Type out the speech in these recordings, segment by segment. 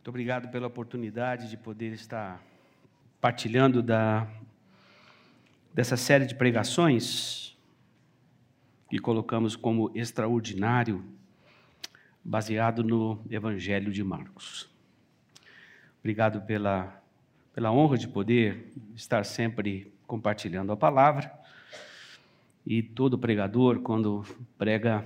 Muito obrigado pela oportunidade de poder estar partilhando da, dessa série de pregações que colocamos como extraordinário, baseado no Evangelho de Marcos. Obrigado pela, pela honra de poder estar sempre compartilhando a palavra. E todo pregador, quando prega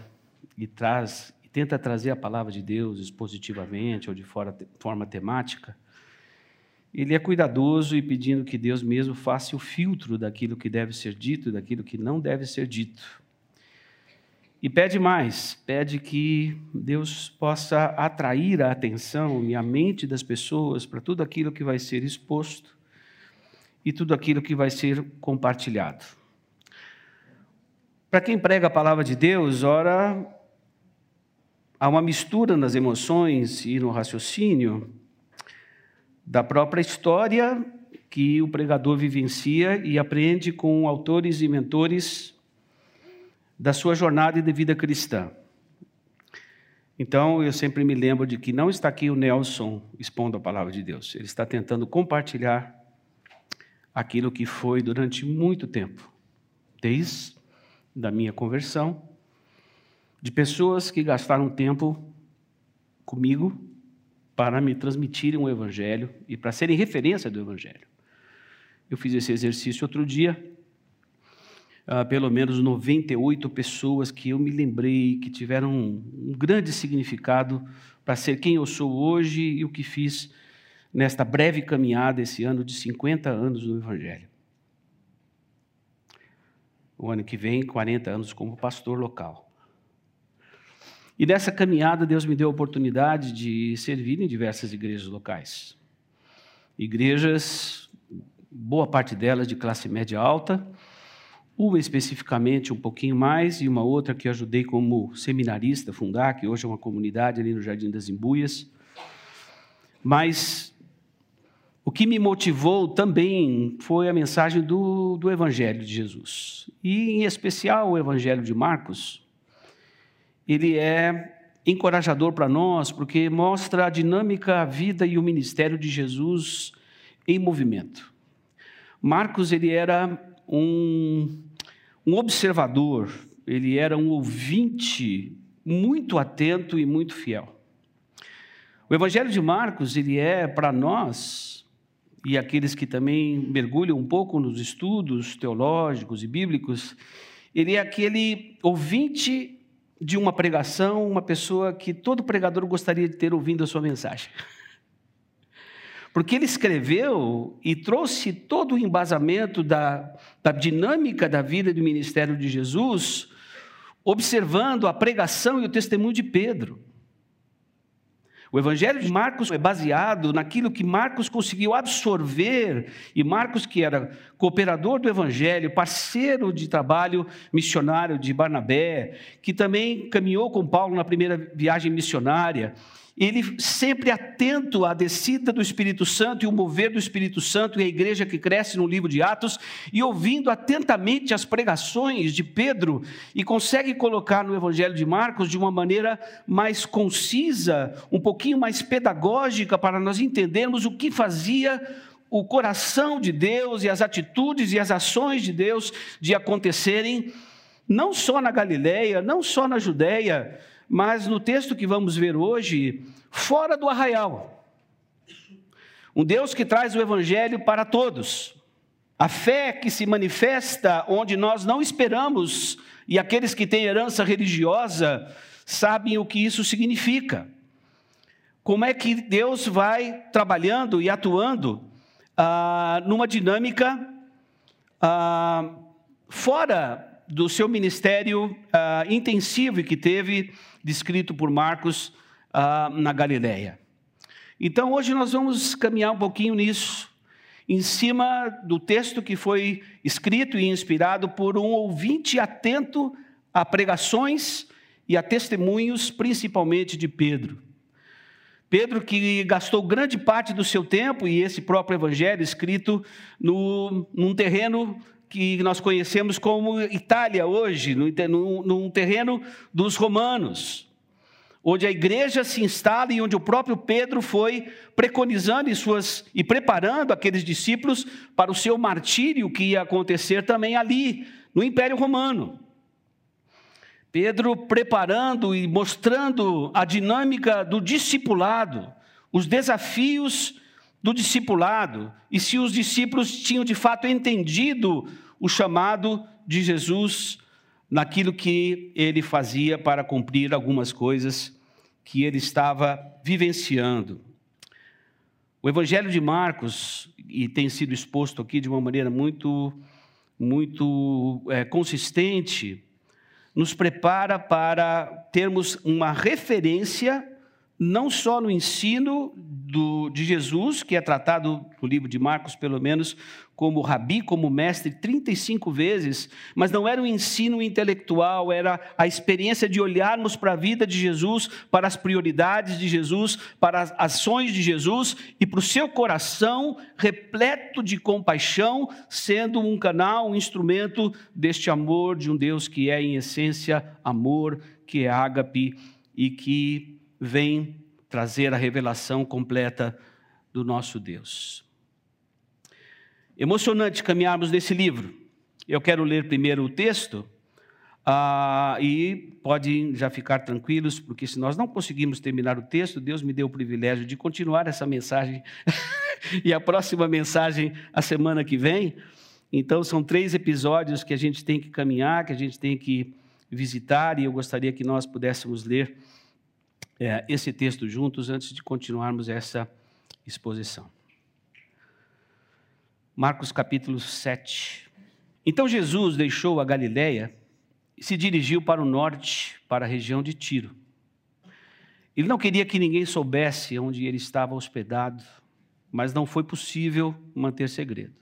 e traz tenta trazer a palavra de Deus expositivamente ou de fora, forma temática, ele é cuidadoso e pedindo que Deus mesmo faça o filtro daquilo que deve ser dito e daquilo que não deve ser dito. E pede mais, pede que Deus possa atrair a atenção e a mente das pessoas para tudo aquilo que vai ser exposto e tudo aquilo que vai ser compartilhado. Para quem prega a palavra de Deus, ora, há uma mistura nas emoções e no raciocínio da própria história que o pregador vivencia e aprende com autores e mentores da sua jornada de vida cristã. Então, eu sempre me lembro de que não está aqui o Nelson expondo a palavra de Deus, ele está tentando compartilhar aquilo que foi durante muito tempo, desde da minha conversão, de pessoas que gastaram tempo comigo para me transmitirem o Evangelho e para serem referência do Evangelho. Eu fiz esse exercício outro dia, uh, pelo menos 98 pessoas que eu me lembrei que tiveram um, um grande significado para ser quem eu sou hoje e o que fiz nesta breve caminhada esse ano de 50 anos no Evangelho. O ano que vem, 40 anos como pastor local. E nessa caminhada, Deus me deu a oportunidade de servir em diversas igrejas locais. Igrejas, boa parte delas de classe média alta, uma especificamente um pouquinho mais, e uma outra que eu ajudei como seminarista a fundar, que hoje é uma comunidade ali no Jardim das Embuias. Mas o que me motivou também foi a mensagem do, do Evangelho de Jesus. E, em especial, o Evangelho de Marcos. Ele é encorajador para nós, porque mostra a dinâmica, a vida e o ministério de Jesus em movimento. Marcos, ele era um, um observador, ele era um ouvinte muito atento e muito fiel. O Evangelho de Marcos, ele é para nós e aqueles que também mergulham um pouco nos estudos teológicos e bíblicos, ele é aquele ouvinte de uma pregação, uma pessoa que todo pregador gostaria de ter ouvindo a sua mensagem. Porque ele escreveu e trouxe todo o embasamento da, da dinâmica da vida do ministério de Jesus, observando a pregação e o testemunho de Pedro. O Evangelho de Marcos é baseado naquilo que Marcos conseguiu absorver, e Marcos, que era cooperador do Evangelho, parceiro de trabalho missionário de Barnabé, que também caminhou com Paulo na primeira viagem missionária, ele sempre atento à descida do Espírito Santo e o mover do Espírito Santo e a igreja que cresce no livro de Atos, e ouvindo atentamente as pregações de Pedro, e consegue colocar no Evangelho de Marcos de uma maneira mais concisa, um pouquinho mais pedagógica, para nós entendermos o que fazia o coração de Deus e as atitudes e as ações de Deus de acontecerem, não só na Galileia, não só na Judéia, mas no texto que vamos ver hoje, fora do arraial. Um Deus que traz o evangelho para todos. A fé que se manifesta onde nós não esperamos, e aqueles que têm herança religiosa sabem o que isso significa. Como é que Deus vai trabalhando e atuando ah, numa dinâmica ah, fora do seu ministério ah, intensivo que teve descrito por Marcos ah, na Galileia. Então, hoje nós vamos caminhar um pouquinho nisso, em cima do texto que foi escrito e inspirado por um ouvinte atento a pregações e a testemunhos, principalmente de Pedro. Pedro, que gastou grande parte do seu tempo, e esse próprio evangelho escrito no, num terreno que nós conhecemos como Itália hoje, num terreno dos romanos, onde a igreja se instala e onde o próprio Pedro foi preconizando e, suas, e preparando aqueles discípulos para o seu martírio que ia acontecer também ali, no Império Romano. Pedro preparando e mostrando a dinâmica do discipulado, os desafios do discipulado, e se os discípulos tinham de fato entendido o chamado de Jesus naquilo que ele fazia para cumprir algumas coisas que ele estava vivenciando. O Evangelho de Marcos, e tem sido exposto aqui de uma maneira muito, muito é, consistente, nos prepara para termos uma referência, não só no ensino do, de Jesus, que é tratado no livro de Marcos, pelo menos, como rabi, como mestre, 35 vezes, mas não era um ensino intelectual, era a experiência de olharmos para a vida de Jesus, para as prioridades de Jesus, para as ações de Jesus e para o seu coração repleto de compaixão, sendo um canal, um instrumento deste amor de um Deus que é, em essência, amor, que é ágape e que vem trazer a revelação completa do nosso Deus. Emocionante caminharmos nesse livro. Eu quero ler primeiro o texto ah, e podem já ficar tranquilos, porque se nós não conseguimos terminar o texto, Deus me deu o privilégio de continuar essa mensagem e a próxima mensagem a semana que vem. Então, são três episódios que a gente tem que caminhar, que a gente tem que visitar, e eu gostaria que nós pudéssemos ler é, esse texto juntos antes de continuarmos essa exposição. Marcos capítulo 7. Então Jesus deixou a Galiléia e se dirigiu para o norte, para a região de Tiro. Ele não queria que ninguém soubesse onde ele estava hospedado, mas não foi possível manter segredo.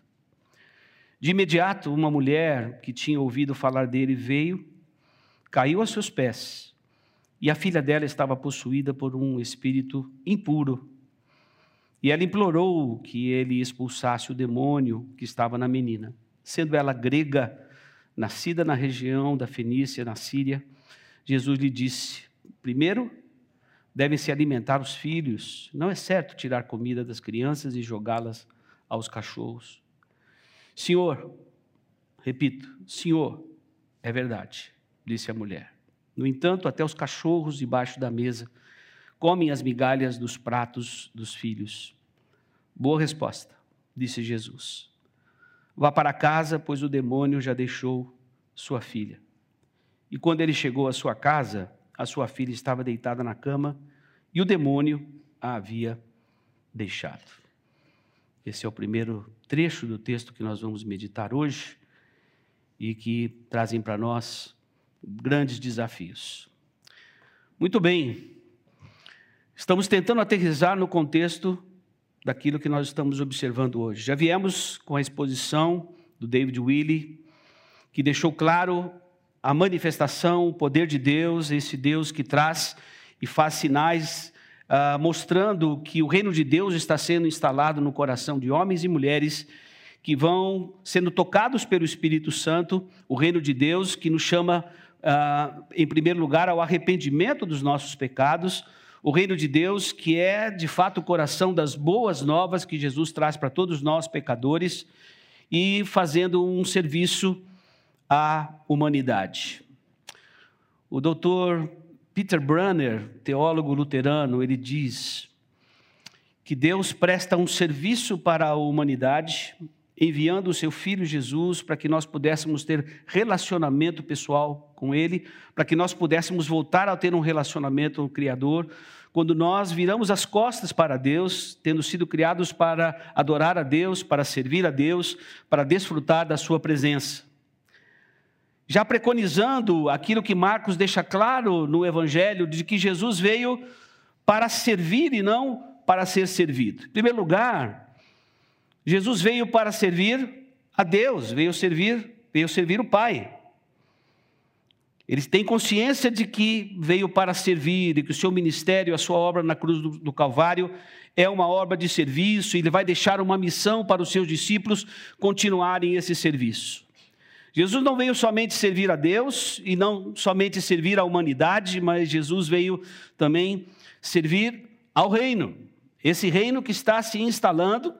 De imediato, uma mulher que tinha ouvido falar dele veio, caiu a seus pés, e a filha dela estava possuída por um espírito impuro e ela implorou que ele expulsasse o demônio que estava na menina. Sendo ela grega, nascida na região da Fenícia, na Síria, Jesus lhe disse: primeiro, devem se alimentar os filhos. Não é certo tirar comida das crianças e jogá-las aos cachorros. Senhor, repito, Senhor, é verdade, disse a mulher. No entanto, até os cachorros debaixo da mesa comem as migalhas dos pratos dos filhos. Boa resposta, disse Jesus. Vá para casa, pois o demônio já deixou sua filha. E quando ele chegou à sua casa, a sua filha estava deitada na cama e o demônio a havia deixado. Esse é o primeiro trecho do texto que nós vamos meditar hoje e que trazem para nós grandes desafios. Muito bem, Estamos tentando aterrizar no contexto daquilo que nós estamos observando hoje. Já viemos com a exposição do David Willey, que deixou claro a manifestação, o poder de Deus, esse Deus que traz e faz sinais uh, mostrando que o reino de Deus está sendo instalado no coração de homens e mulheres que vão sendo tocados pelo Espírito Santo, o reino de Deus que nos chama, uh, em primeiro lugar, ao arrependimento dos nossos pecados o reino de Deus, que é de fato o coração das boas novas que Jesus traz para todos nós pecadores e fazendo um serviço à humanidade. O doutor Peter Brunner, teólogo luterano, ele diz que Deus presta um serviço para a humanidade, enviando o seu filho Jesus para que nós pudéssemos ter relacionamento pessoal com Ele, para que nós pudéssemos voltar a ter um relacionamento com o Criador, quando nós viramos as costas para Deus, tendo sido criados para adorar a Deus, para servir a Deus, para desfrutar da Sua presença. Já preconizando aquilo que Marcos deixa claro no Evangelho, de que Jesus veio para servir e não para ser servido. Em primeiro lugar, Jesus veio para servir a Deus, veio servir, veio servir o Pai. Eles têm consciência de que veio para servir e que o seu ministério, a sua obra na cruz do, do Calvário, é uma obra de serviço e ele vai deixar uma missão para os seus discípulos continuarem esse serviço. Jesus não veio somente servir a Deus e não somente servir a humanidade, mas Jesus veio também servir ao reino. Esse reino que está se instalando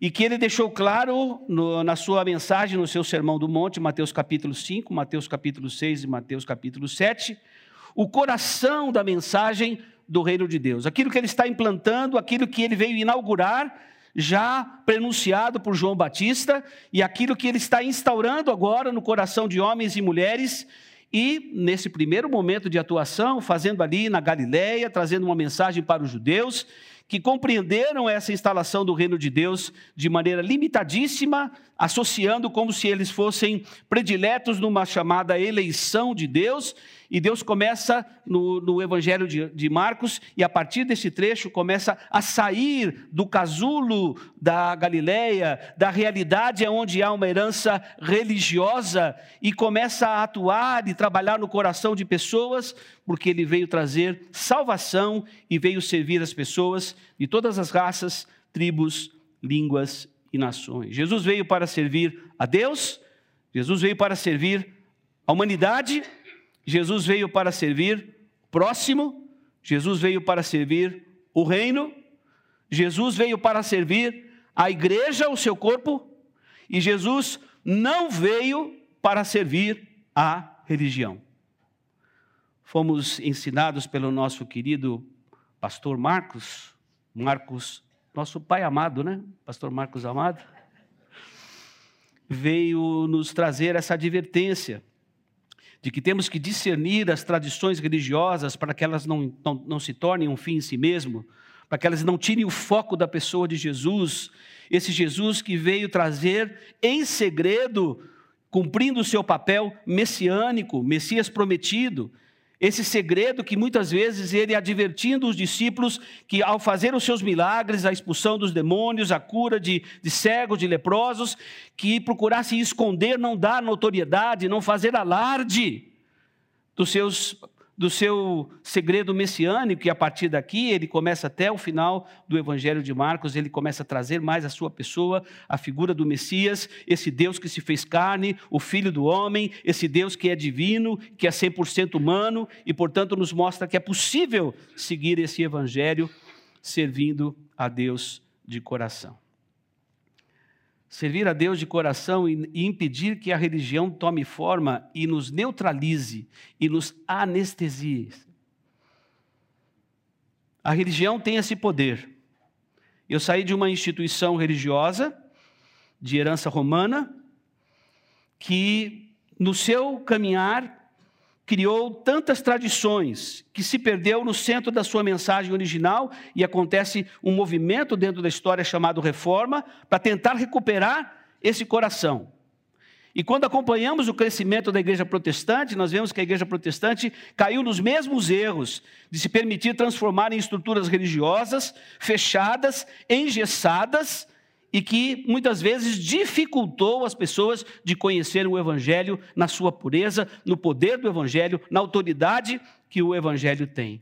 e que ele deixou claro no, na sua mensagem, no seu Sermão do Monte, Mateus capítulo 5, Mateus capítulo 6 e Mateus capítulo 7, o coração da mensagem do reino de Deus. Aquilo que ele está implantando, aquilo que ele veio inaugurar já prenunciado por João Batista e aquilo que ele está instaurando agora no coração de homens e mulheres e nesse primeiro momento de atuação, fazendo ali na Galileia, trazendo uma mensagem para os judeus que compreenderam essa instalação do reino de Deus de maneira limitadíssima, associando como se eles fossem prediletos numa chamada eleição de Deus, e Deus começa no, no Evangelho de, de, Marcos, e a partir desse trecho começa a sair do casulo da Galileia, da realidade onde há uma herança religiosa, e começa a atuar e trabalhar no coração de pessoas, porque ele veio trazer salvação e veio servir as pessoas de todas as raças, tribos, línguas e nações. Jesus veio para servir a Deus, Jesus veio para servir a humanidade Jesus veio para servir próximo, Jesus veio para servir o reino, Jesus veio para servir a igreja, o seu corpo, e Jesus não veio para servir a religião. Fomos ensinados pelo nosso querido pastor Marcos, Marcos, nosso pai amado, né? Pastor Marcos amado, veio nos trazer essa advertência de que temos que discernir as tradições religiosas para que elas não, não, não se tornem um fim em si mesmo, para que elas não tirem o foco da pessoa de Jesus, esse Jesus que veio trazer em segredo, cumprindo o seu papel messiânico, Messias prometido, esse segredo que muitas vezes ele advertindo os discípulos que ao fazer os seus milagres, a expulsão dos demônios, a cura de, de cegos, de leprosos, que procurasse esconder, não dar notoriedade, não fazer alarde dos seus do seu segredo messiânico, e a partir daqui ele começa até o final do Evangelho de Marcos, ele começa a trazer mais a sua pessoa, a figura do Messias, esse Deus que se fez carne, o Filho do homem, esse Deus que é divino, que é 100% humano e, portanto, nos mostra que é possível seguir esse Evangelho servindo a Deus de coração. Servir a Deus de coração e impedir que a religião tome forma e nos neutralize e nos anestesie. A religião tem esse poder. Eu saí de uma instituição religiosa, de herança romana, que no seu caminhar criou tantas tradições que se perdeu no centro da sua mensagem original e acontece um movimento dentro da história chamado Reforma para tentar recuperar esse coração. E quando acompanhamos o crescimento da igreja protestante, nós vemos que a igreja protestante caiu nos mesmos erros de se permitir transformar em estruturas religiosas fechadas, engessadas, e que muitas vezes dificultou as pessoas de conhecer o Evangelho na sua pureza, no poder do Evangelho, na autoridade que o Evangelho tem.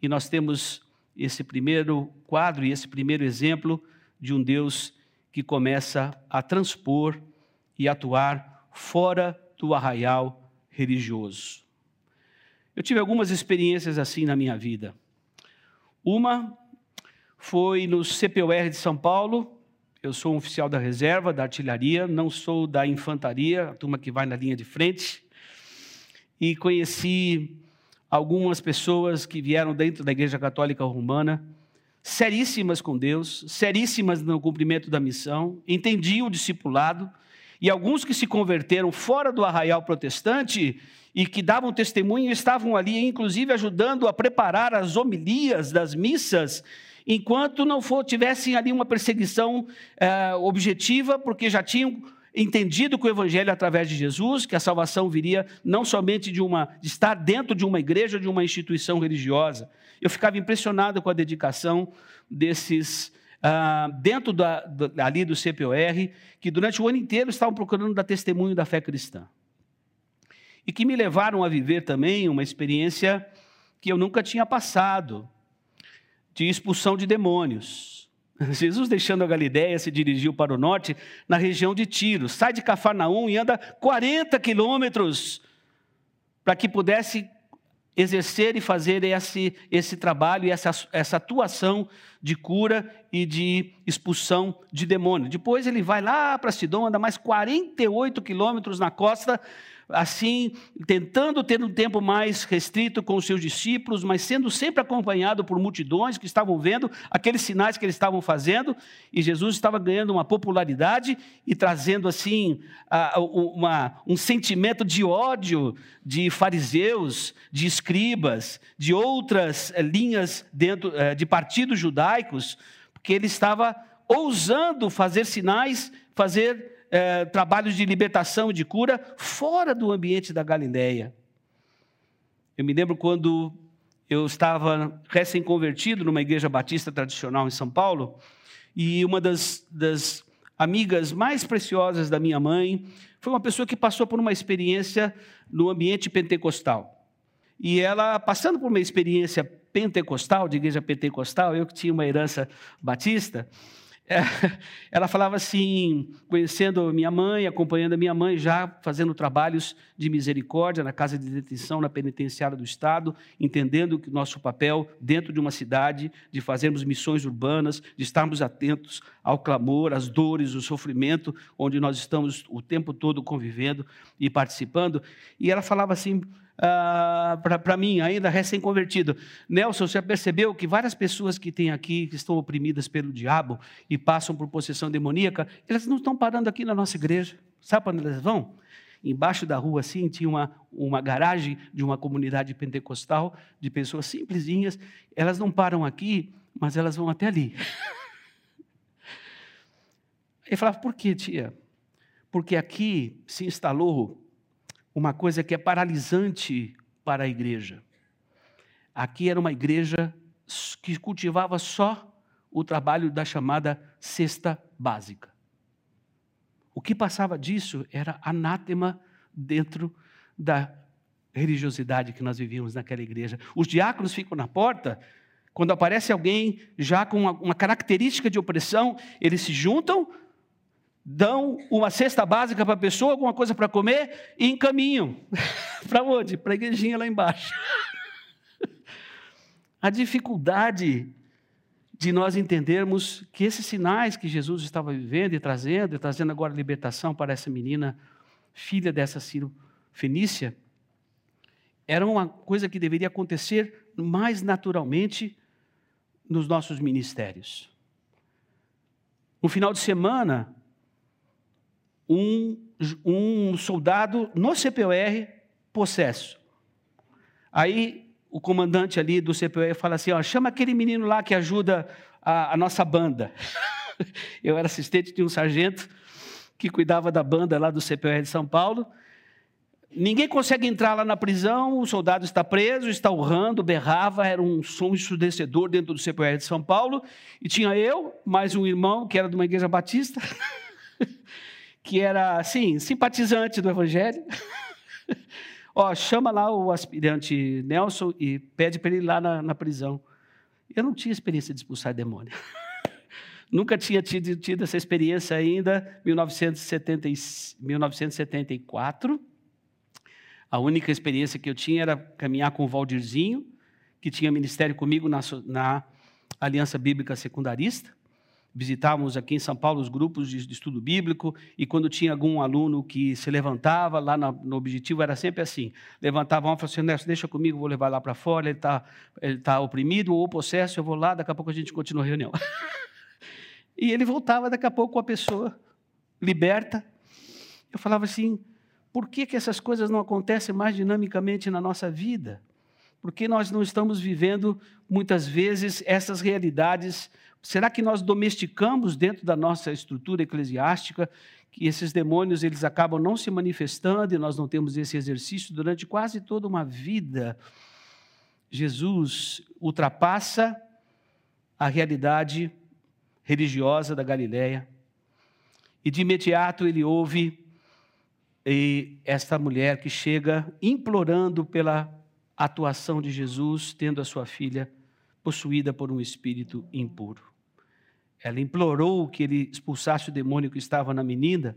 E nós temos esse primeiro quadro e esse primeiro exemplo de um Deus que começa a transpor e atuar fora do arraial religioso. Eu tive algumas experiências assim na minha vida. Uma foi no CPUR de São Paulo, eu sou um oficial da reserva, da artilharia, não sou da infantaria, a turma que vai na linha de frente. E conheci algumas pessoas que vieram dentro da Igreja Católica Romana, seríssimas com Deus, seríssimas no cumprimento da missão, entendiam o discipulado, e alguns que se converteram fora do arraial protestante e que davam testemunho estavam ali, inclusive ajudando a preparar as homilias das missas enquanto não for, tivessem ali uma perseguição é, objetiva, porque já tinham entendido que o evangelho é através de Jesus, que a salvação viria não somente de uma de estar dentro de uma igreja, de uma instituição religiosa. Eu ficava impressionado com a dedicação desses ah, dentro da, ali do CPOR, que durante o ano inteiro estavam procurando dar testemunho da fé cristã. E que me levaram a viver também uma experiência que eu nunca tinha passado, de expulsão de demônios. Jesus, deixando a Galiléia, se dirigiu para o norte, na região de Tiro. Sai de Cafarnaum e anda 40 quilômetros para que pudesse exercer e fazer esse, esse trabalho e essa, essa atuação de cura e de expulsão de demônio. Depois ele vai lá para Sidom, anda mais 48 quilômetros na costa assim, tentando ter um tempo mais restrito com os seus discípulos, mas sendo sempre acompanhado por multidões que estavam vendo aqueles sinais que eles estavam fazendo, e Jesus estava ganhando uma popularidade e trazendo, assim, uma, um sentimento de ódio de fariseus, de escribas, de outras eh, linhas dentro eh, de partidos judaicos, porque ele estava ousando fazer sinais, fazer é, trabalhos de libertação e de cura fora do ambiente da Galileia. Eu me lembro quando eu estava recém-convertido numa igreja batista tradicional em São Paulo, e uma das, das amigas mais preciosas da minha mãe foi uma pessoa que passou por uma experiência no ambiente pentecostal. E ela, passando por uma experiência pentecostal, de igreja pentecostal, eu que tinha uma herança batista, ela falava assim, conhecendo minha mãe, acompanhando a minha mãe, já fazendo trabalhos de misericórdia na casa de detenção, na penitenciária do Estado, entendendo que nosso papel dentro de uma cidade, de fazermos missões urbanas, de estarmos atentos ao clamor, às dores, ao sofrimento, onde nós estamos o tempo todo convivendo e participando. E ela falava assim, uh, para mim, ainda recém-convertido. Nelson, você percebeu que várias pessoas que tem aqui, que estão oprimidas pelo diabo e passam por possessão demoníaca, elas não estão parando aqui na nossa igreja. Sabe para onde elas vão? Embaixo da rua, assim, tinha uma, uma garagem de uma comunidade pentecostal, de pessoas simplesinhas. Elas não param aqui, mas elas vão até ali. Ele falava, por quê, tia? Porque aqui se instalou uma coisa que é paralisante para a igreja. Aqui era uma igreja que cultivava só o trabalho da chamada cesta básica. O que passava disso era anátema dentro da religiosidade que nós vivíamos naquela igreja. Os diáconos ficam na porta, quando aparece alguém já com uma, característica de opressão, eles se juntam dão uma cesta básica para a pessoa, alguma coisa para comer e encaminham. para onde? Para a igrejinha lá embaixo. a dificuldade de nós entendermos que esses sinais que Jesus estava vivendo e trazendo, e trazendo agora libertação para essa menina, filha dessa Ciro Fenícia, era uma coisa que deveria acontecer mais naturalmente nos nossos ministérios. No final de semana, um, um soldado no CPOR possesso. Aí o comandante ali do CPOR fala assim: ó, chama aquele menino lá que ajuda a, a nossa banda. Eu era assistente de um sargento que cuidava da banda lá do CPOR de São Paulo. Ninguém consegue entrar lá na prisão, o soldado está preso, está urrando, berrava, era um som ensurdecedor dentro do CPR de São Paulo. E tinha eu, mais um irmão que era de uma igreja batista, que era, assim, simpatizante do Evangelho. Ó, chama lá o aspirante Nelson e pede para ele ir lá na, na, prisão. Eu não tinha experiência de expulsar demônio. Nunca tinha tido, tido, essa experiência ainda, 1970, 1974. A única experiência que eu tinha era caminhar com o Valdirzinho, que tinha ministério comigo na, na Aliança Bíblica Secundarista visitávamos aqui em São Paulo os grupos de, estudo bíblico e quando tinha algum aluno que se levantava lá no, objetivo era sempre assim levantava um e falava assim Nelson deixa comigo vou levar lá para fora ele está ele tá oprimido ou possesso eu vou lá daqui a pouco a gente continua a reunião. E ele voltava daqui a pouco com a pessoa liberta. Eu falava assim por que que essas coisas não acontecem mais dinamicamente na nossa vida? Porque nós não estamos vivendo muitas vezes essas realidades Será que nós domesticamos dentro da nossa estrutura eclesiástica que esses demônios eles acabam não se manifestando e nós não temos esse exercício durante quase toda uma vida? Jesus ultrapassa a realidade religiosa da Galileia e de imediato ele ouve esta mulher que chega implorando pela atuação de Jesus, tendo a sua filha possuída por um espírito impuro ela implorou que ele expulsasse o demônio que estava na menina,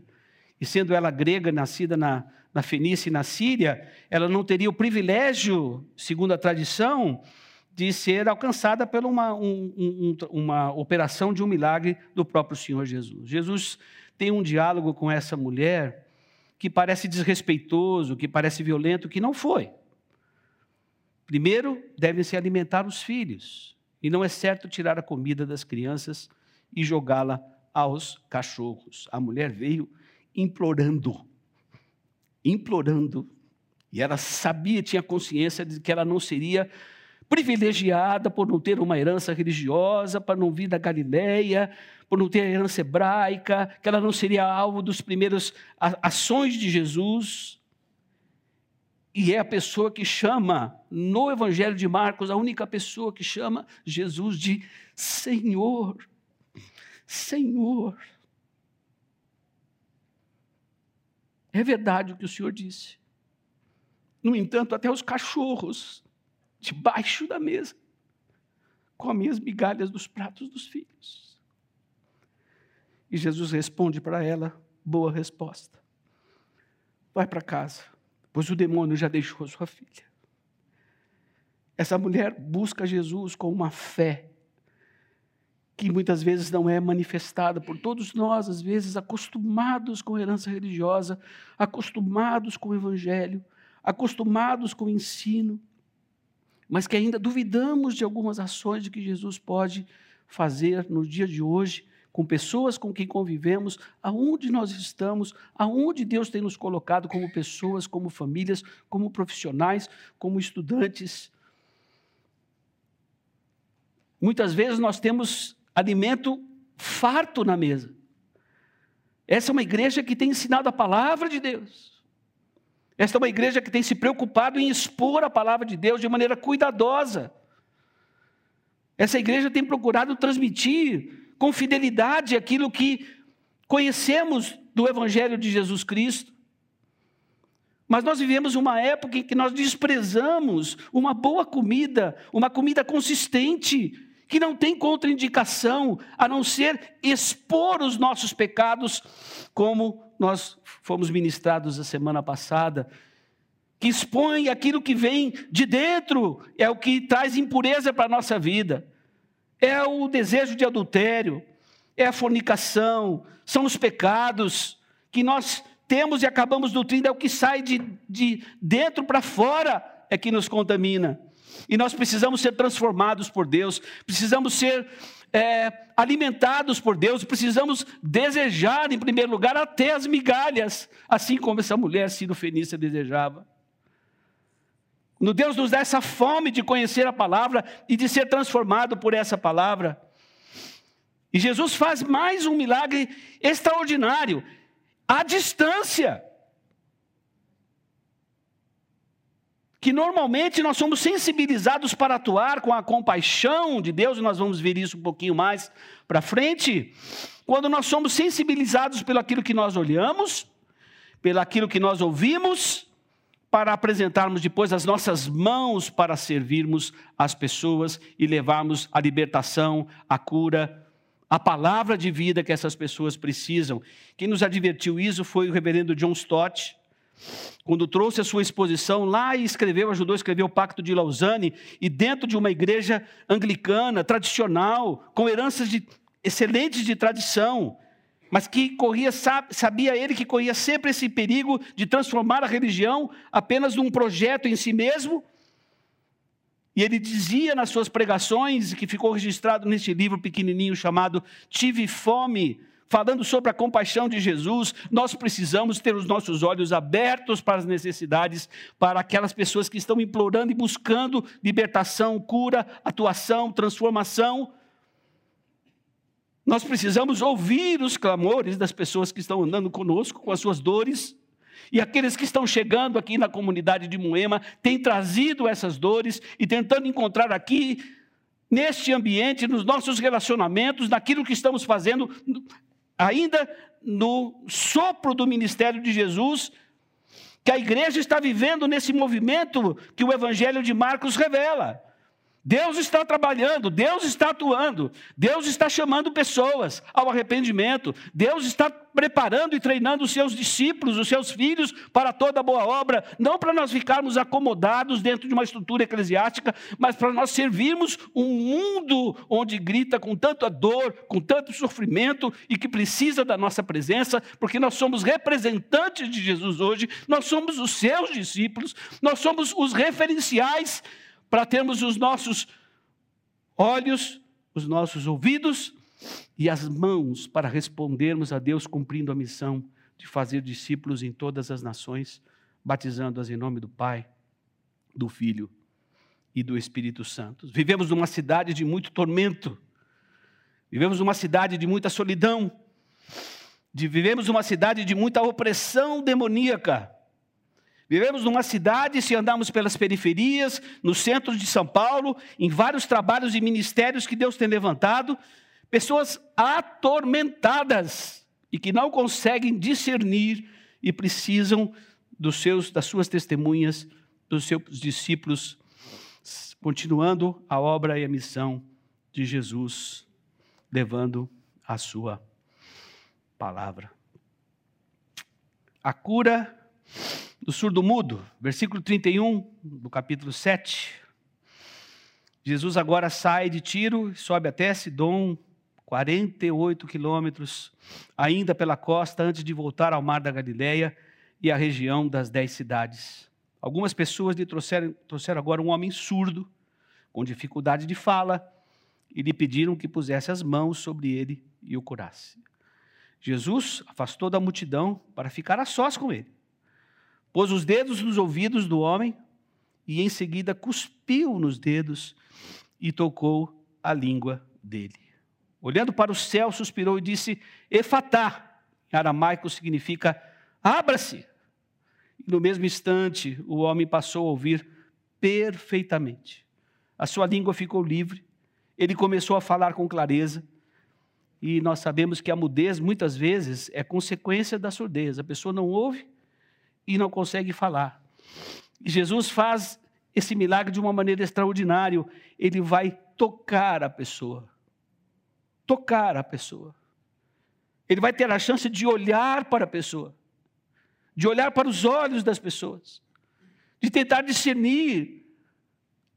e sendo ela grega, nascida na, na Fenícia e na Síria, ela não teria o privilégio, segundo a tradição, de ser alcançada por uma, um, um, uma operação de um milagre do próprio Senhor Jesus. Jesus tem um diálogo com essa mulher que parece desrespeitoso, que parece violento, que não foi. Primeiro, devem se alimentar os filhos, e não é certo tirar a comida das crianças e jogá-la aos cachorros. A mulher veio implorando, implorando, e ela sabia, tinha consciência de que ela não seria privilegiada por não ter uma herança religiosa, para não vir da Galileia, por não ter a herança hebraica, que ela não seria alvo dos primeiros ações de Jesus. E é a pessoa que chama, no Evangelho de Marcos, a única pessoa que chama Jesus de Senhor. Senhor. É verdade o que o Senhor disse. No entanto, até os cachorros debaixo da mesa, comem as migalhas dos pratos dos filhos. E Jesus responde para ela: boa resposta. Vai para casa, pois o demônio já deixou sua filha. Essa mulher busca Jesus com uma fé que muitas vezes não é manifestada por todos nós, às vezes acostumados com herança religiosa, acostumados com o evangelho, acostumados com o ensino, mas que ainda duvidamos de algumas ações de que Jesus pode fazer no dia de hoje, com pessoas com quem convivemos, aonde nós estamos, aonde Deus tem nos colocado como pessoas, como famílias, como profissionais, como estudantes. Muitas vezes nós temos alimento farto na mesa. Essa é uma igreja que tem ensinado a palavra de Deus. Esta é uma igreja que tem se preocupado em expor a palavra de Deus de maneira cuidadosa. Essa igreja tem procurado transmitir com fidelidade aquilo que conhecemos do Evangelho de Jesus Cristo. Mas nós vivemos uma época em que nós desprezamos uma boa comida, uma comida consistente, que não tem contraindicação a não ser expor os nossos pecados, como nós fomos ministrados a semana passada, que expõe aquilo que vem de dentro, é o que traz impureza para a nossa vida, é o desejo de adultério, é a fornicação, são os pecados que nós temos e acabamos nutrindo, é o que sai de, de dentro para fora, é que nos contamina. E nós precisamos ser transformados por Deus, precisamos ser é, alimentados por Deus, precisamos desejar, em primeiro lugar, até as migalhas, assim como essa mulher Ciro Fenícia desejava. No Deus nos dá essa fome de conhecer a palavra e de ser transformado por essa palavra. E Jesus faz mais um milagre extraordinário, à distância. Que normalmente nós somos sensibilizados para atuar com a compaixão de Deus, e nós vamos ver isso um pouquinho mais para frente, quando nós somos sensibilizados pelo aquilo que nós olhamos, pelo aquilo que nós ouvimos, para apresentarmos depois as nossas mãos para servirmos as pessoas e levarmos a libertação, a cura, a palavra de vida que essas pessoas precisam. Quem nos advertiu isso foi o reverendo John Stott, quando trouxe a sua exposição lá e escreveu, ajudou a escrever o Pacto de Lausanne, e dentro de uma igreja anglicana, tradicional, com heranças de, excelentes de tradição, mas que corria, sabia ele que corria sempre esse perigo de transformar a religião apenas num projeto em si mesmo. E ele dizia nas suas pregações, que ficou registrado nesse livro pequenininho chamado Tive Fome, falando sobre a compaixão de Jesus, nós precisamos ter os nossos olhos abertos para as necessidades, para aquelas pessoas que estão implorando e buscando libertação, cura, atuação, transformação. Nós precisamos ouvir os clamores das pessoas que estão andando conosco com as suas dores. E aqueles que estão chegando aqui na comunidade de Moema têm trazido essas dores e tentando encontrar aqui, neste ambiente, nos nossos relacionamentos, naquilo que estamos fazendo, ainda no sopro do ministério de Jesus, que a igreja está vivendo nesse movimento que o Evangelho de Marcos revela. Deus está trabalhando, Deus está atuando, Deus está chamando pessoas ao arrependimento, Deus está preparando e treinando os seus discípulos, os seus filhos para toda boa obra, não para nós ficarmos acomodados dentro de uma estrutura eclesiástica, mas para nós servirmos um mundo onde grita com tanta dor, com tanto sofrimento e que precisa da nossa presença, porque nós somos representantes de Jesus hoje, nós somos os seus discípulos, nós somos os referenciais para termos os nossos olhos, os nossos ouvidos e as mãos para respondermos a Deus cumprindo a missão de fazer discípulos em todas as nações, batizando-as em nome do Pai, do Filho e do Espírito Santo. Vivemos numa cidade de muito tormento, vivemos numa cidade de muita solidão, vivemos numa cidade de muita opressão demoníaca. Vivemos numa cidade, se andarmos pelas periferias, no centro de São Paulo, em vários trabalhos e ministérios que Deus tem levantado, pessoas atormentadas e que não conseguem discernir e precisam dos seus, das suas testemunhas, dos seus discípulos, continuando a obra e a missão de Jesus, levando a sua palavra. A cura do surdo-mudo, versículo 31 do capítulo 7. Jesus agora sai de Tiro, sobe até Sidom, 48 quilômetros, ainda pela costa, antes de voltar ao mar da Galileia e à região das dez cidades. Algumas pessoas lhe trouxeram, trouxeram agora um homem surdo, com dificuldade de fala, e lhe pediram que pusesse as mãos sobre ele e o curasse. Jesus afastou da multidão para ficar a sós com ele. Pôs os dedos nos ouvidos do homem e em seguida cuspiu nos dedos e tocou a língua dele. Olhando para o céu, suspirou e disse: Efatá, em aramaico significa abra-se. No mesmo instante, o homem passou a ouvir perfeitamente. A sua língua ficou livre, ele começou a falar com clareza. E nós sabemos que a mudez muitas vezes é consequência da surdez. A pessoa não ouve e não consegue falar. Jesus faz esse milagre de uma maneira extraordinária. Ele vai tocar a pessoa. Tocar a pessoa. Ele vai ter a chance de olhar para a pessoa, de olhar para os olhos das pessoas, de tentar discernir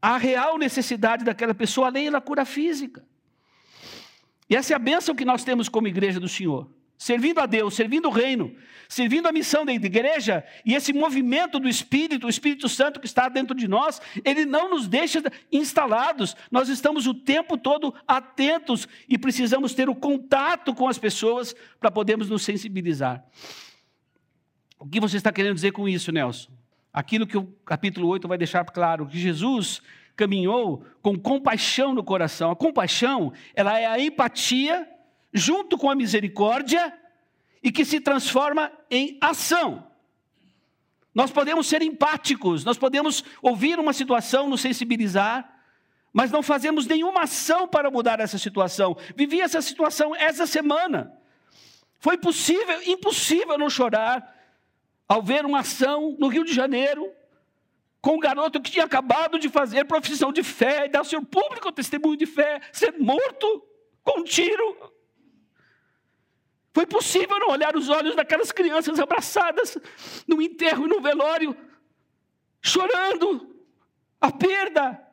a real necessidade daquela pessoa, além da cura física. E essa é a bênção que nós temos como igreja do Senhor servindo a Deus, servindo o reino, servindo a missão da igreja e esse movimento do Espírito, o Espírito Santo que está dentro de nós, ele não nos deixa instalados. Nós estamos o tempo todo atentos e precisamos ter o contato com as pessoas para podermos nos sensibilizar. O que você está querendo dizer com isso, Nelson? Aquilo que o capítulo 8 vai deixar claro, que Jesus caminhou com compaixão no coração. A compaixão, ela é a empatia junto com a misericórdia e que se transforma em ação. Nós podemos ser empáticos, nós podemos ouvir uma situação, nos sensibilizar, mas não fazemos nenhuma ação para mudar essa situação. Vivi essa situação essa semana. Foi possível, impossível não chorar ao ver uma ação no Rio de Janeiro com um garoto que tinha acabado de fazer profissão de fé e dar seu público testemunho de fé, ser morto com um tiro foi possível não olhar os olhos daquelas crianças abraçadas no enterro e no velório, chorando a perda.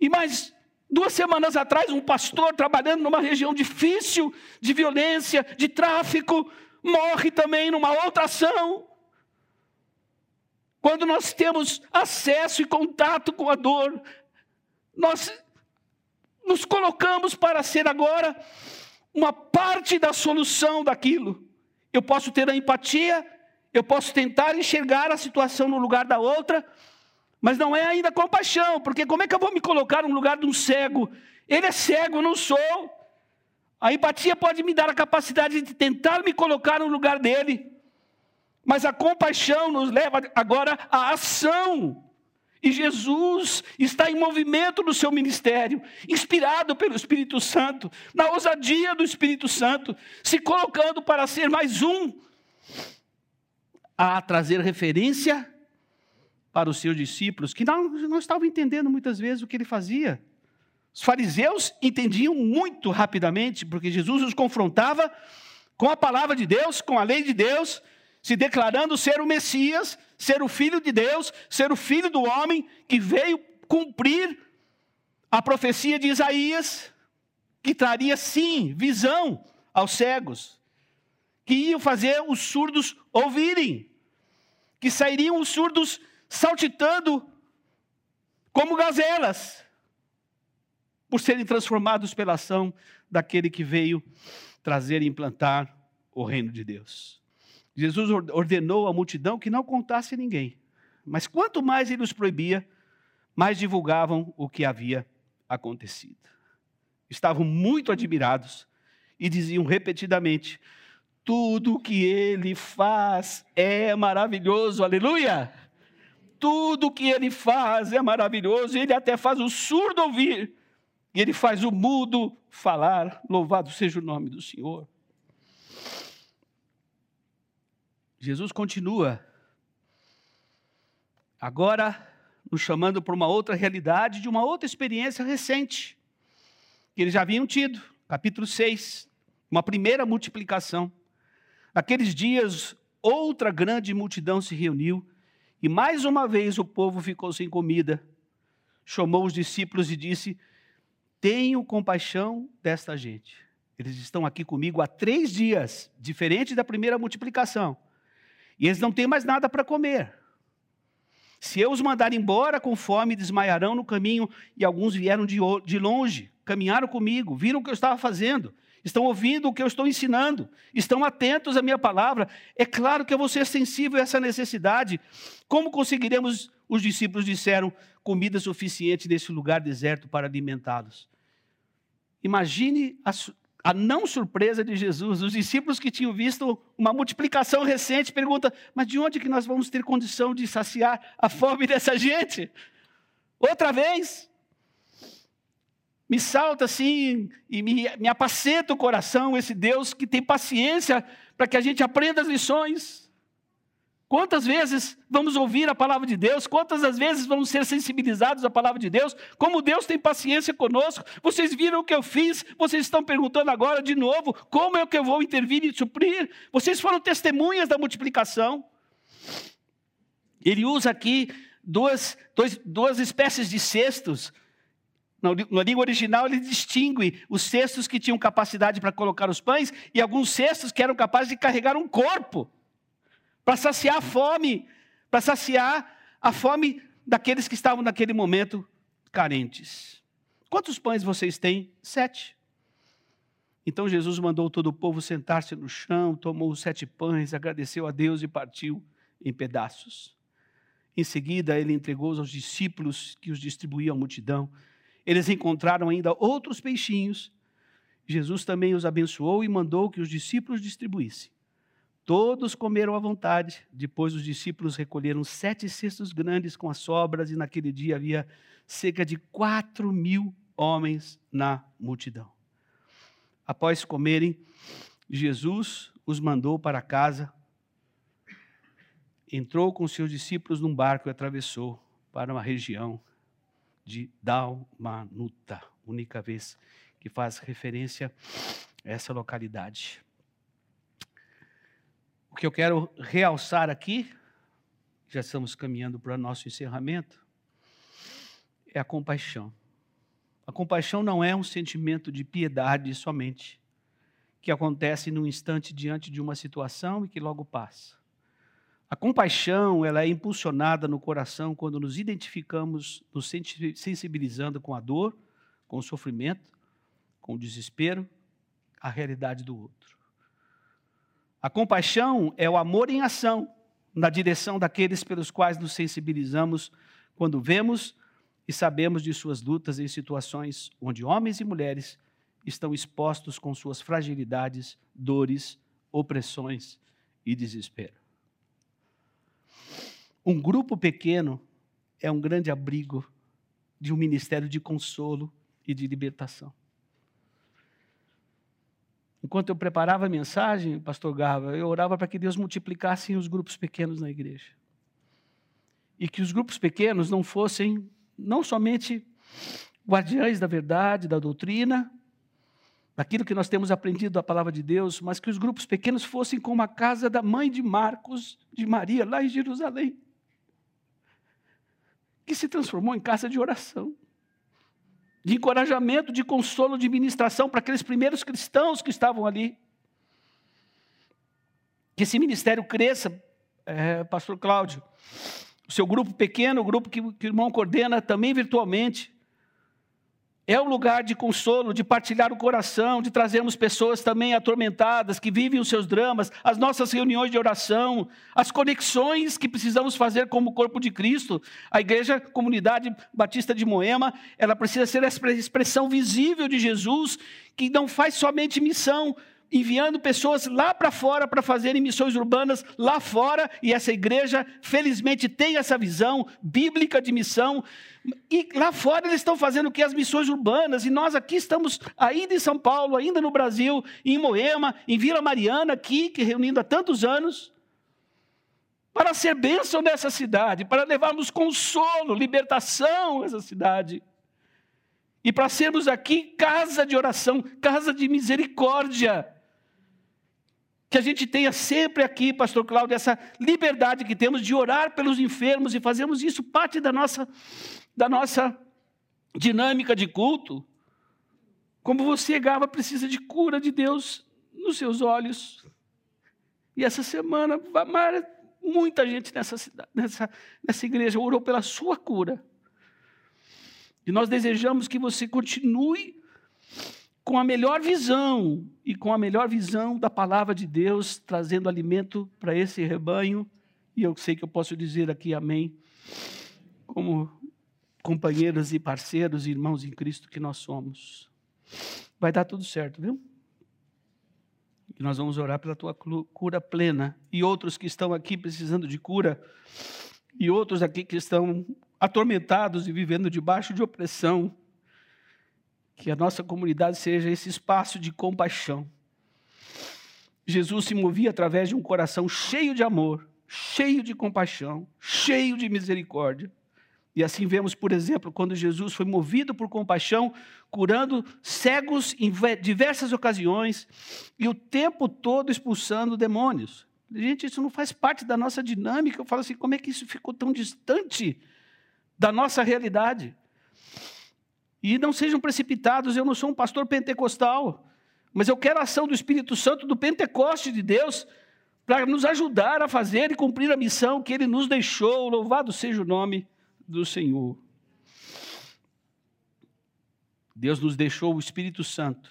E mais duas semanas atrás, um pastor trabalhando numa região difícil de violência, de tráfico, morre também numa outra ação. Quando nós temos acesso e contato com a dor, nós nos colocamos para ser agora uma parte da solução daquilo. Eu posso ter a empatia, eu posso tentar enxergar a situação no lugar da outra, mas não é ainda compaixão, porque como é que eu vou me colocar no lugar de um cego? Ele é cego, eu não sou. A empatia pode me dar a capacidade de tentar me colocar no lugar dele, mas a compaixão nos leva agora à ação. E Jesus está em movimento no seu ministério, inspirado pelo Espírito Santo, na ousadia do Espírito Santo, se colocando para ser mais um a trazer referência para os seus discípulos que não, não estavam entendendo muitas vezes o que ele fazia. Os fariseus entendiam muito rapidamente, porque Jesus os confrontava com a palavra de Deus, com a lei de Deus, se declarando ser o Messias, ser o Filho de Deus, ser o Filho do homem que veio cumprir a profecia de Isaías, que traria sim visão aos cegos, que iam fazer os surdos ouvirem, que sairiam os surdos saltitando como gazelas, por serem transformados pela ação daquele que veio trazer e implantar o reino de Deus. Jesus ordenou à multidão que não contasse ninguém, mas quanto mais ele os proibia, mais divulgavam o que havia acontecido. Estavam muito admirados e diziam repetidamente: tudo que ele faz é maravilhoso, aleluia! Tudo que ele faz é maravilhoso, ele até faz o surdo ouvir, e ele faz o mudo falar. Louvado seja o nome do Senhor. Jesus continua, agora nos chamando para uma outra realidade, de uma outra experiência recente, que eles já haviam tido, capítulo 6, uma primeira multiplicação. Naqueles dias, outra grande multidão se reuniu e mais uma vez o povo ficou sem comida. Chamou os discípulos e disse: Tenho compaixão desta gente. Eles estão aqui comigo há três dias, diferente da primeira multiplicação. E eles não têm mais nada para comer. Se eu os mandar embora com fome, desmaiarão no caminho. E alguns vieram de longe, caminharam comigo, viram o que eu estava fazendo estão ouvindo o que eu estou ensinando, estão atentos à minha palavra. É claro que eu vou ser sensível a essa necessidade. Como conseguiremos, os discípulos disseram, comida suficiente nesse lugar deserto para alimentá-los? Imagine a, a, não surpresa de Jesus. Os discípulos que tinham visto uma multiplicação recente perguntam: mas de onde que nós vamos ter condição de saciar a fome dessa gente? Outra vez? me salta assim e me, me apacenta o coração esse Deus que tem paciência para que a gente aprenda as lições. Quantas vezes vamos ouvir a palavra de Deus? Quantas das vezes vamos ser sensibilizados à palavra de Deus? Como Deus tem paciência conosco? Vocês viram o que eu fiz? Vocês estão perguntando agora de novo: como é que eu vou intervir e suprir? Vocês foram testemunhas da multiplicação. Ele usa aqui duas, dois, duas espécies de cestos na língua original, ele distingue os cestos que tinham capacidade para colocar os pães e alguns cestos que eram capazes de carregar um corpo para saciar a fome, para saciar a fome daqueles que estavam naquele momento carentes. Quantos pães vocês têm? Sete. Então Jesus mandou todo o povo sentar-se no chão, tomou os sete pães, agradeceu a Deus e partiu em pedaços. Em seguida, ele entregou-os aos discípulos que os distribuíam à multidão. Eles encontraram ainda outros peixinhos. Jesus também os abençoou e mandou que os discípulos distribuíssem. Todos comeram à vontade. Depois os discípulos recolheram sete cestos grandes com as sobras, e naquele dia havia cerca de quatro mil homens na multidão. Após comerem, Jesus os mandou para casa, entrou com seus discípulos num barco e atravessou para uma região de Dalmanuta, única vez que faz referência a essa localidade. O que eu quero realçar aqui, já estamos caminhando para o nosso encerramento, é a compaixão. A compaixão não é um sentimento de piedade somente, que acontece num instante diante de uma situação e que logo passa. A compaixão, ela é impulsionada no coração quando nos identificamos, nos sensibilizando com a dor, com o sofrimento, com o desespero, a realidade do outro. A compaixão é o amor em ação na direção daqueles pelos quais nos sensibilizamos quando vemos e sabemos de suas lutas em situações onde homens e mulheres estão expostos com suas fragilidades, dores, opressões e desespero. Um grupo pequeno é um grande abrigo de um ministério de consolo e de libertação. Enquanto eu preparava a mensagem, pastor Garva, eu orava para que Deus multiplicasse os grupos pequenos na igreja. e que os grupos pequenos não fossem não somente guardiães da verdade, da doutrina, daquilo que nós temos aprendido da palavra de Deus, mas que os grupos pequenos fossem como a casa da mãe de Marcos, de Maria, lá em Jerusalém, que se transformou em casa de oração, de encorajamento, de consolo, de ministração para aqueles primeiros cristãos que estavam ali. Que esse ministério cresça, é, Pastor Cláudio, o seu grupo pequeno, o grupo que, que o irmão coordena também virtualmente, é um lugar de consolo, de partilhar o coração, de trazermos pessoas também atormentadas, que vivem os seus dramas, as nossas reuniões de oração, as conexões que precisamos fazer como corpo de Cristo. A Igreja Comunidade Batista de Moema, ela precisa ser essa expressão visível de Jesus, que não faz somente missão, enviando pessoas lá para fora para fazerem missões urbanas lá fora, e essa igreja, felizmente, tem essa visão bíblica de missão. E lá fora eles estão fazendo o que? As missões urbanas, e nós aqui estamos ainda em São Paulo, ainda no Brasil, em Moema, em Vila Mariana, aqui, que reunindo há tantos anos, para ser bênção nessa cidade, para levarmos consolo, libertação a essa cidade. E para sermos aqui casa de oração, casa de misericórdia que a gente tenha sempre aqui, Pastor Cláudio, essa liberdade que temos de orar pelos enfermos e fazermos isso parte da nossa, da nossa dinâmica de culto. Como você, Gava, precisa de cura de Deus nos seus olhos. E essa semana, muita gente nessa, nessa, nessa igreja orou pela sua cura. E nós desejamos que você continue com a melhor visão e com a melhor visão da palavra de Deus, trazendo alimento para esse rebanho. E eu sei que eu posso dizer aqui amém, como companheiros e parceiros, irmãos em Cristo que nós somos. Vai dar tudo certo, viu? E nós vamos orar pela tua cura plena. E outros que estão aqui precisando de cura, e outros aqui que estão atormentados e vivendo debaixo de opressão, que a nossa comunidade seja esse espaço de compaixão. Jesus se movia através de um coração cheio de amor, cheio de compaixão, cheio de misericórdia. E assim vemos, por exemplo, quando Jesus foi movido por compaixão, curando cegos em diversas ocasiões e o tempo todo expulsando demônios. Gente, isso não faz parte da nossa dinâmica. Eu falo assim, como é que isso ficou tão distante da nossa realidade? E não sejam precipitados, eu não sou um pastor pentecostal, mas eu quero a ação do Espírito Santo, do Pentecoste de Deus, para nos ajudar a fazer e cumprir a missão que Ele nos deixou. Louvado seja o nome do Senhor. Deus nos deixou o Espírito Santo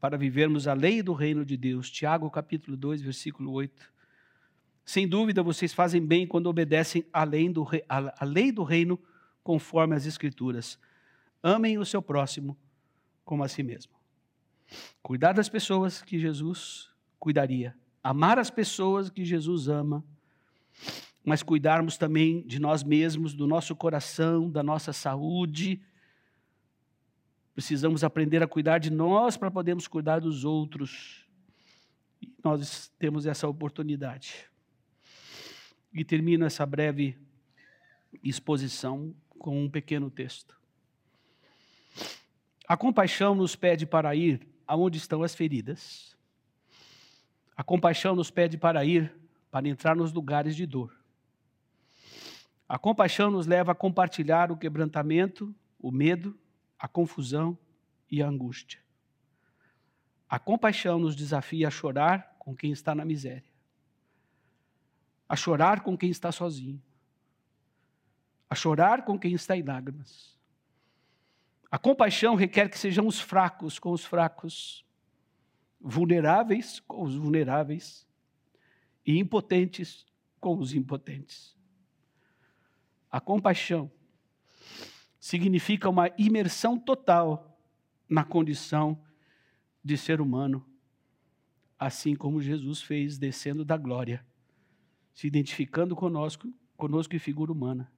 para vivermos a lei do reino de Deus. Tiago capítulo 2, versículo 8. Sem dúvida, vocês fazem bem quando obedecem a lei do, a lei do reino conforme as Escrituras. Amem o seu próximo como a si mesmo. Cuidar das pessoas que Jesus cuidaria. Amar as pessoas que Jesus ama. Mas cuidarmos também de nós mesmos, do nosso coração, da nossa saúde. Precisamos aprender a cuidar de nós para podermos cuidar dos outros. E nós temos essa oportunidade. E termino essa breve exposição com um pequeno texto. A compaixão nos pede para ir aonde estão as feridas. A compaixão nos pede para ir para entrar nos lugares de dor. A compaixão nos leva a compartilhar o quebrantamento, o medo, a confusão e a angústia. A compaixão nos desafia a chorar com quem está na miséria, a chorar com quem está sozinho, a chorar com quem está em lágrimas, a compaixão requer que sejamos fracos com os fracos, vulneráveis com os vulneráveis e impotentes com os impotentes. A compaixão significa uma imersão total na condição de ser humano, assim como Jesus fez descendo da glória, se identificando conosco, conosco em figura humana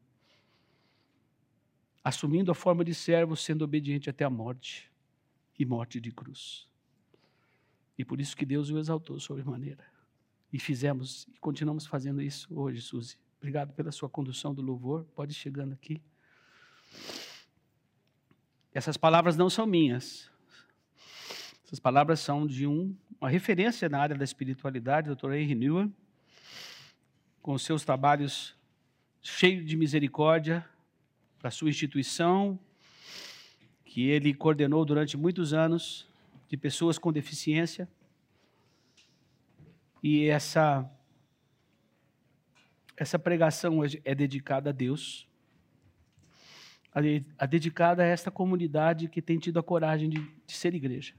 assumindo a forma de servo, sendo obediente até a morte e morte de cruz. E por isso que Deus o exaltou sobremaneira. E fizemos e continuamos fazendo isso hoje, Suzy. Obrigado pela sua condução do louvor. Pode ir chegando aqui. Essas palavras não são minhas. Essas palavras são de um, uma referência na área da espiritualidade, Dr. Henry Newman, com seus trabalhos cheios de misericórdia para sua instituição, que ele coordenou durante muitos anos, de pessoas com deficiência. E essa essa pregação hoje é dedicada a Deus, a dedicada a esta comunidade que tem tido a coragem de, de ser igreja.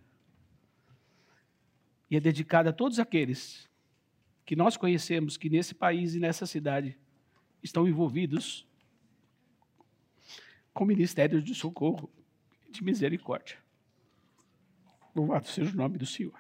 E é dedicada a todos aqueles que nós conhecemos que nesse país e nessa cidade estão envolvidos com ministérios de socorro e de misericórdia. Louvado seja o nome do Senhor.